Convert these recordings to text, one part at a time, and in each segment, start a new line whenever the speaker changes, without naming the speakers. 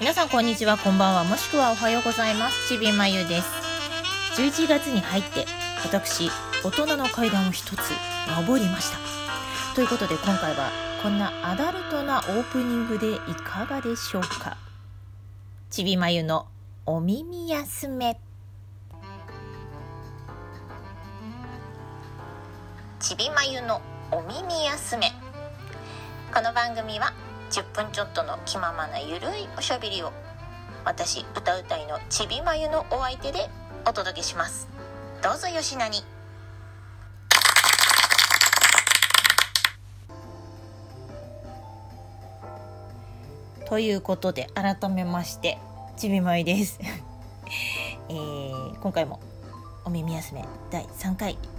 皆さんこんにちはこんばんはもしくはおはようございます。ちびまゆです。11月に入って私大人の階段を一つ登りました。ということで今回はこんなアダルトなオープニングでいかがでしょうか？ちびまゆのお耳休め。ちびまゆのお耳休め。この番組は10分ちょっとの気ままなゆるいおしゃべりを。私歌うたいのちびまゆのお相手でお届けします。どうぞよしなに。ということで改めましてちびまゆです、えー、今回もお耳休め第3回。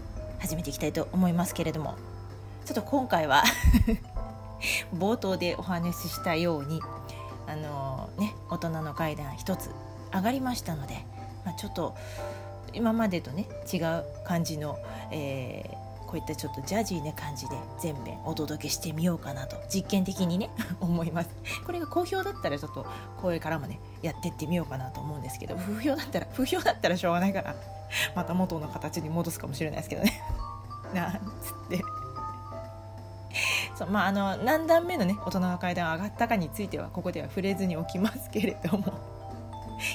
始めていきたいと思いますけれども。ちょっと今回は 冒頭でお話ししたようにあのね大人の階段一つ上がりましたので、まあ、ちょっと今までとね違う感じの、えー、こういったちょっとジャジーな感じで全編お届けしてみようかなと実験的にね 思います。これが好評だったらちょっとこれからもねやってってみようかなと思うんですけど不評だったら不評だったらしょうがないからまた元の形に戻すかもしれないですけどね。なんつって。そうまああの何段目のね大人の階段上がったかについてはここでは触れずにおきますけれども。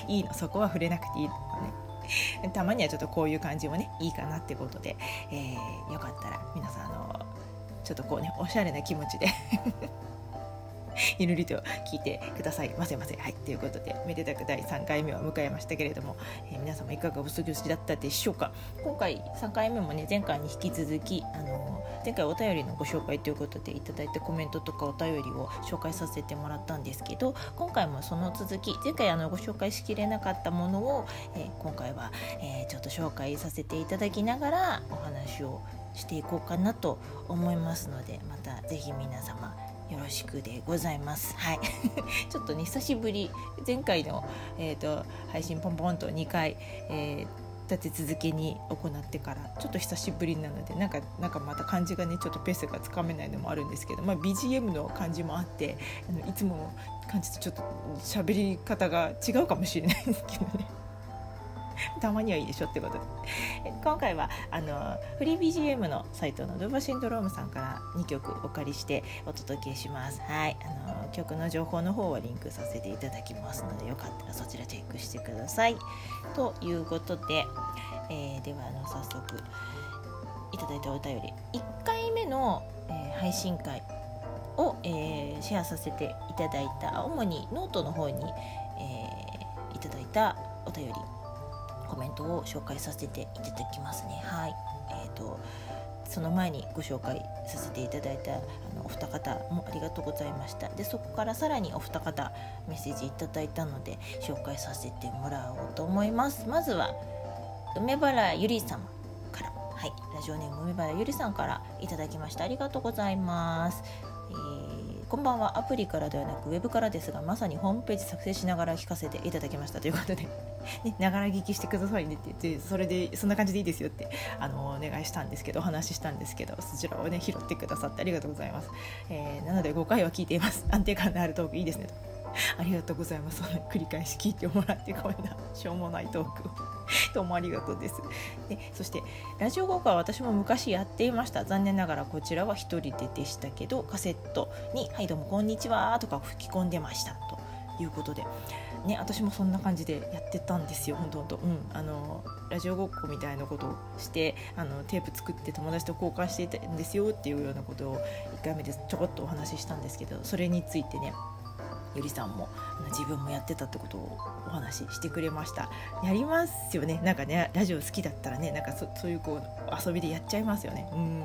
いいのそこは触れなくていいのね。たまにはちょっとこういう感じもねいいかなってことで、えー、よかったら皆さんあのちょっとこうねおしゃれな気持ちで。ゆるりと聞いてください。ませませはい。ということでめでたく第3回目を迎えましたけれども、えー、皆様いかがお過ごしだったでしょうか？今回3回目もね前回に引き続きあの前回お便りのご紹介ということでいただいたコメントとかお便りを紹介させてもらったんですけど今回もその続き前回あのご紹介しきれなかったものを、えー、今回は、え、ちょっと紹介させていただきながらお話をしていこうかなと思いますのでまた是非皆様よろしくでございます。はい。ちょっとね、久しぶり、前回の、えーと、配信ポンポンと2回、えー、立て続けに行ってからちょっと久しぶりなのでなんかなんかまた感じがねちょっとペースがつかめないのもあるんですけど、まあ、BGM の感じもあってあのいつも感じとちょっと喋り方が違うかもしれないんですけどね。たまにはいいでしょってことで。今回はあのフリー BGM のサイトのドゥバシンドロームさんから2曲お借りしてお届けします。はい。あの曲の情報の方はリンクさせていただきますのでよかったらそちらチェックしてください。ということで、えー、ではあの早速いただいたお便り。1回目の、えー、配信会を、えー、シェアさせていただいた主にノートの方に、えー、いただいたお便り。コメントを紹介させていただきますね。はい、えーと、その前にご紹介させていただいたあのお二方もありがとうございました。でそこからさらにお二方メッセージいただいたので紹介させてもらおうと思います。まずは梅原ゆり様から。はい。ラジオネーム梅原ゆりさんからいただきました。ありがとうございます、えー、こんばんは。アプリからではなくウェブからですがまさにホームページ作成しながら聞かせていただきましたということで。ね、ながら聞きしてくださいねって言ってそれでそんな感じでいいですよってあのお願いしたんですけどお話ししたんですけどそちらをね拾ってくださってありがとうございます、えー、なので5回は聞いています。安定感のあるトークいいですねと。ありがとうございます。繰り返し聞いてもらってこんな。しょうもないトークを。どうもありがとうです。でそしてラジオ効果は私も昔やっていました。残念ながらこちらは1人ででしたけどカセットに「はいどうもこんにちは」とか吹き込んでましたということで。ね、私もそんな感じでやってたんですよ、本当本当、うん、あのラジオごっこみたいなことをしてあのテープ作って友達と交換していたんですよっていうようなことを1回目でちょこっとお話ししたんですけどそれについてねゆりさんも自分もやってたってことをお話ししてくれました。やりますよね。なんかねラジオ好きだったらねなんかそういうこう遊びでやっちゃいますよね。うん。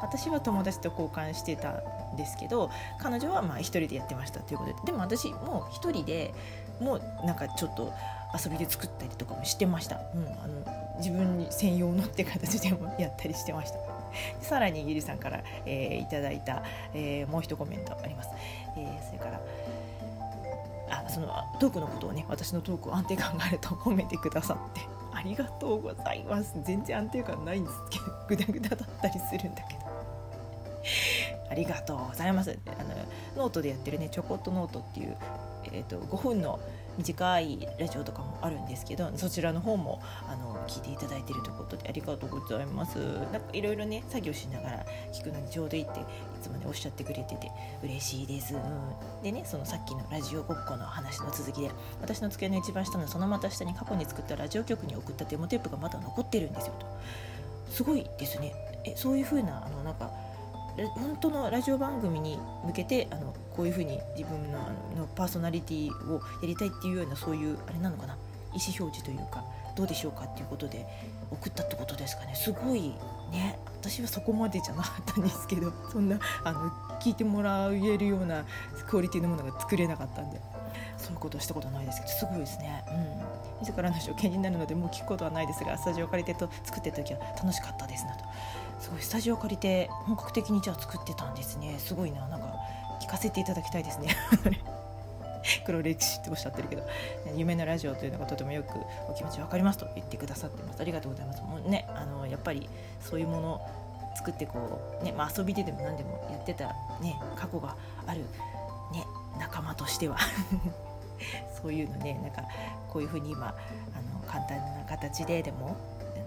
私は友達と交換してたんですけど彼女はまあ一人でやってましたということで。でも私もう一人でもうなんかちょっと遊びで作ったりとかもしてました、うん、あの自分専用のって形でもやったりしてました。さらにゆりさんから、えー、いただいた、えー、もう一コメントあります、えー、それからあそのトークのことをね私のトークを安定感があると褒めてくださって ありがとうございます。全然安定感ないんですけどグダグダだったりするんだけど。ありがとうございます。あのノートでやってるねちょこっとノートっていうえーと、5分の短いラジオとかもあるんですけどそちらの方もあの聞いていただいているということでありがとうございます。なんかいろいろね作業しながら聞くのにちょうどいいっていつもねおっしゃってくれてて嬉しいです、うん、でねそのさっきのラジオごっこの話の続きで私の机の一番下のそのまた下に過去に作ったラジオ局に送ったデモテープがまだ残ってるんですよとすごいですねえそういう風なあのなんか本当のラジオ番組に向けてあのこういうふうに自分のあのパーソナリティをやりたいっていうようなそういうあれなのかな意思表示というかどうでしょうかっていうことで送ったってことですかね。すごいね。私はそこまでじゃなかったんですけど そんなあの聞いてもらえるようなクオリティのものが作れなかったんでそういうことをしたことないですけどすごいですね。うん、自らの証券になるのでもう聞くことはないですがスタジオ借りてと作ってた時は楽しかったですなと。すごい。スタジオ借りて本格的にじゃあ作ってたんですね。すごいな。なんか聞かせていただきたいですね。黒歴史っておっしゃってるけど夢のラジオというのがとてもよくお気持ち分かりますと言ってくださってます。ありがとうございます。もうねあのやっぱりそういうものを作ってこうね、まあ、遊びででも何でもやってたね過去があるね仲間としては。そういうのねなんかこういうふうに今あの簡単な形ででも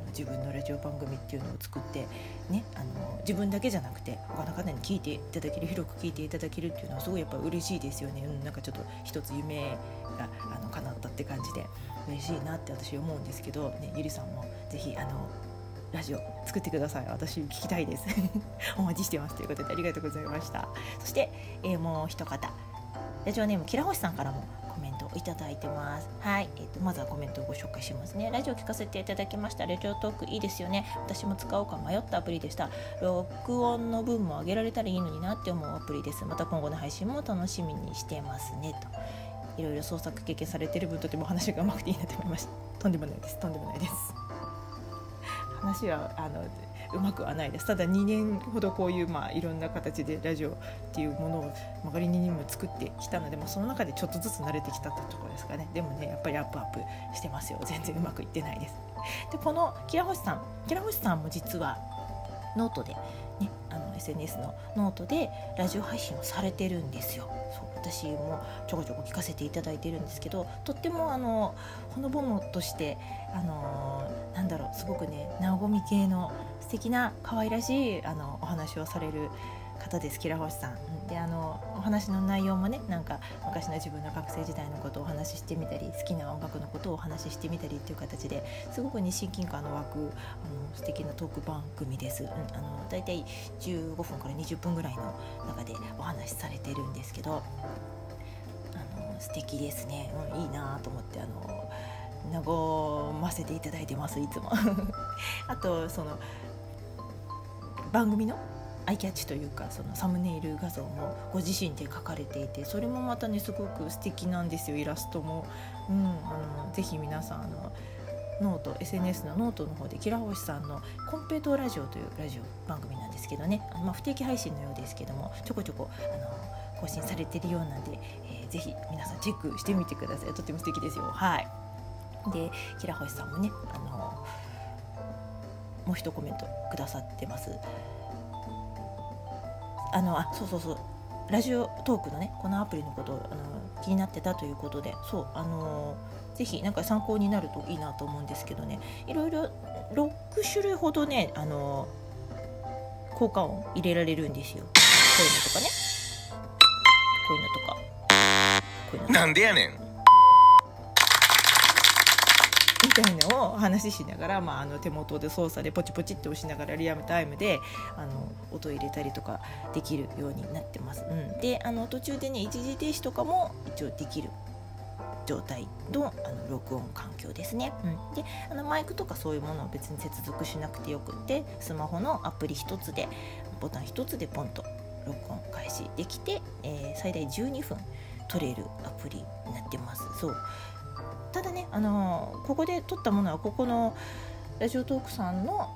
自分のラジオ番組っていうのを作ってねあの自分だけじゃなくて他の方に聞いていただける広く聞いていただけるっていうのはすごいやっぱ嬉しいですよね、うん、なんかちょっと一つ夢があの叶ったって感じで嬉しいなって私思うんですけど、ね、ゆりさんもぜひあのラジオ作ってください。私聞きたいです。お待ちしてますということでありがとうございました。そして、えー、もう一方。ラジオネームきらほしさんからもいただいてます。はい、えーと、まずはコメントをご紹介しますね。ラジオ聞かせていただきました。ラジオトークいいですよね。私も使おうか迷ったアプリでした。録音の分も上げられたらいいのになって思うアプリです。また今後の配信も楽しみにしてますね。と。いろいろ創作経験されてる分とても話がうまくていいなと思いました。とんでもないです。とんでもないです。話はあのうまくはないです。ただ2年ほどこういう、まあ、いろんな形でラジオっていうものを曲がりなりにも作ってきたので、まあ、その中でちょっとずつ慣れてきたってところですかね。でもねやっぱりアップアップしてますよ。全然うまくいってないです。でこのキラホシさんキラホシさんも実はノートで、ね、あの SNS のノートでラジオ配信をされてるんですよ。そう。私もちょこちょこ聞かせていただいてるんですけどとってもあのほのぼのとしてあのなんだろうすごくねなごみ系の素敵な可愛らしいあのお話をされる方ですキラ星さん。であのお話の内容もねなんか昔の自分の学生時代のことをお話ししてみたり好きな音楽のことをお話ししてみたりっていう形ですごくね親近感の湧くあの素敵なトーク番組です。うん、あのだいたい15分から20分ぐらいの中でお話しされてるんですけどあの素敵ですね、うん、いいなと思ってあの和ませていただいてますいつも あとその番組のアイキャッチというかそのサムネイル画像もご自身で描かれていてそれもまたねすごく素敵なんですよイラストも。うん、あのぜひ皆さんあのノート SNS のノートの方でキラホシさんの「コンペイトーラジオ」というラジオ番組なんですけどね、まあ、不定期配信のようですけどもちょこちょこあの更新されてるようなんで、えー、ぜひ皆さんチェックしてみてください。とっても素敵ですよ。はい。でキラホシさんもねあのもう一コメントくださってます。あのあそうそうそう。ラジオトークのねこのアプリのことあの気になってたということで。そうあのぜひなんか参考になるといいなと思うんですけどね。いろいろ6種類ほどねあの効果音入れられるんですよ。こういうのとかね。こういうのとか。
こういうのなんでやねん
みたいのを話ししながら、まあ、あの手元で操作でポチポチって押しながらリアルタイムであの音入れたりとかできるようになってます。うん、であの途中でね一時停止とかも一応できる状態のあの録音環境ですね、うん、であのマイクとかそういうものを別に接続しなくてよくってスマホのアプリ1つでボタン1つでポンと録音開始できて、えー、最大12分撮れるアプリになってます。そう。ただね、あのここで撮ったものはここのラジオトークさんの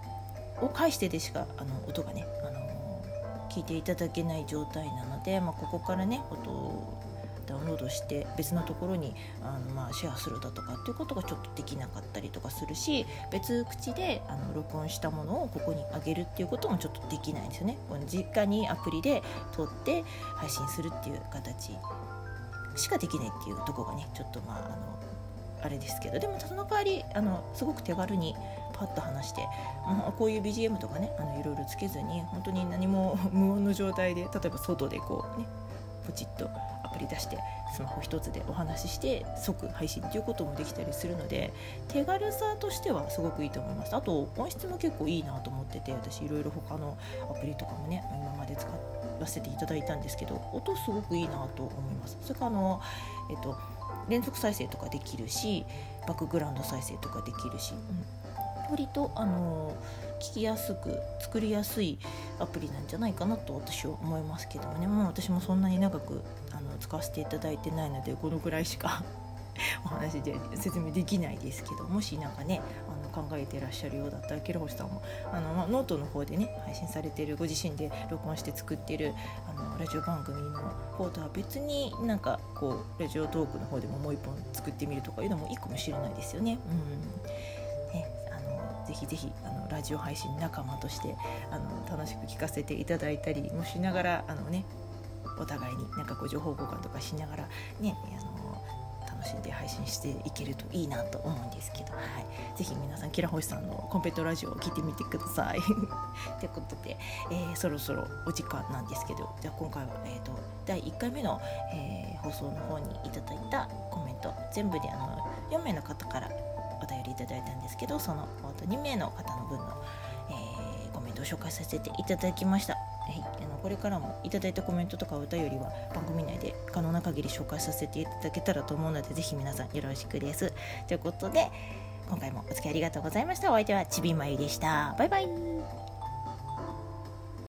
を介してでしかあの音がね、あの聞いていただけない状態なので、まあ、ここからね音をダウンロードして別のところにあの、まあ、シェアするだとかっていうことがちょっとできなかったりとかするし別口であの録音したものをここに上げるっていうこともちょっとできないんですよね。この実家にアプリで撮って配信するっていう形しかできないっていうとこがねちょっとまああのあれですけどでもその代わりあのすごく手軽にパッと話して、まあ、こういう BGM とかねあのいろいろつけずに本当に何も 無音の状態で例えば外でこうねポチッとアプリ出してスマホ1つでお話しして即配信っていうこともできたりするので手軽さとしてはすごくいいと思います。あと音質も結構いいなと思ってて私いろいろ他のアプリとかもね今まで使わせていただいたんですけど音すごくいいなと思います。それからあのえっと連続再生とかできるしバックグラウンド再生とかできるし、うん、割とあの聞きやすく作りやすいアプリなんじゃないかなと私は思いますけどもね。もう私もそんなに長くあの使わせていただいてないのでこのぐらいしか。お話で説明できないですけどもし何かねあの考えてらっしゃるようだったらキラホシさんもあの、まあ、ノートの方でね配信されてるご自身で録音して作ってるあのラジオ番組の方とは別になんかこうラジオトークの方でももう一本作ってみるとかいうのもいいかもしれないですよね。うんねあのぜひぜひあのラジオ配信仲間としてあの楽しく聞かせていただいたりもしながらあのねお互いになんかこう情報交換とかしながらねあの楽しんで配信していけるといいなと思うんですけど、はい、ぜひ皆さんキラ星さんのコンペットラジオを聞いてみてください。ということで、えー、そろそろお時間なんですけどじゃあ今回は、えーと、第1回目の、えー、放送の方にいただいたコメント全部であの4名の方からお便りいただいたんですけどその2名の方の分の、えー、コメントを紹介させていただきました。はい、あのこれからもいただいたコメントとかお便りは番組内で可能な限り紹介させていただけたらと思うのでぜひ皆さんよろしくです。ということで今回もお付き合いありがとうございました。お相手はちびまゆでした。バイバイ。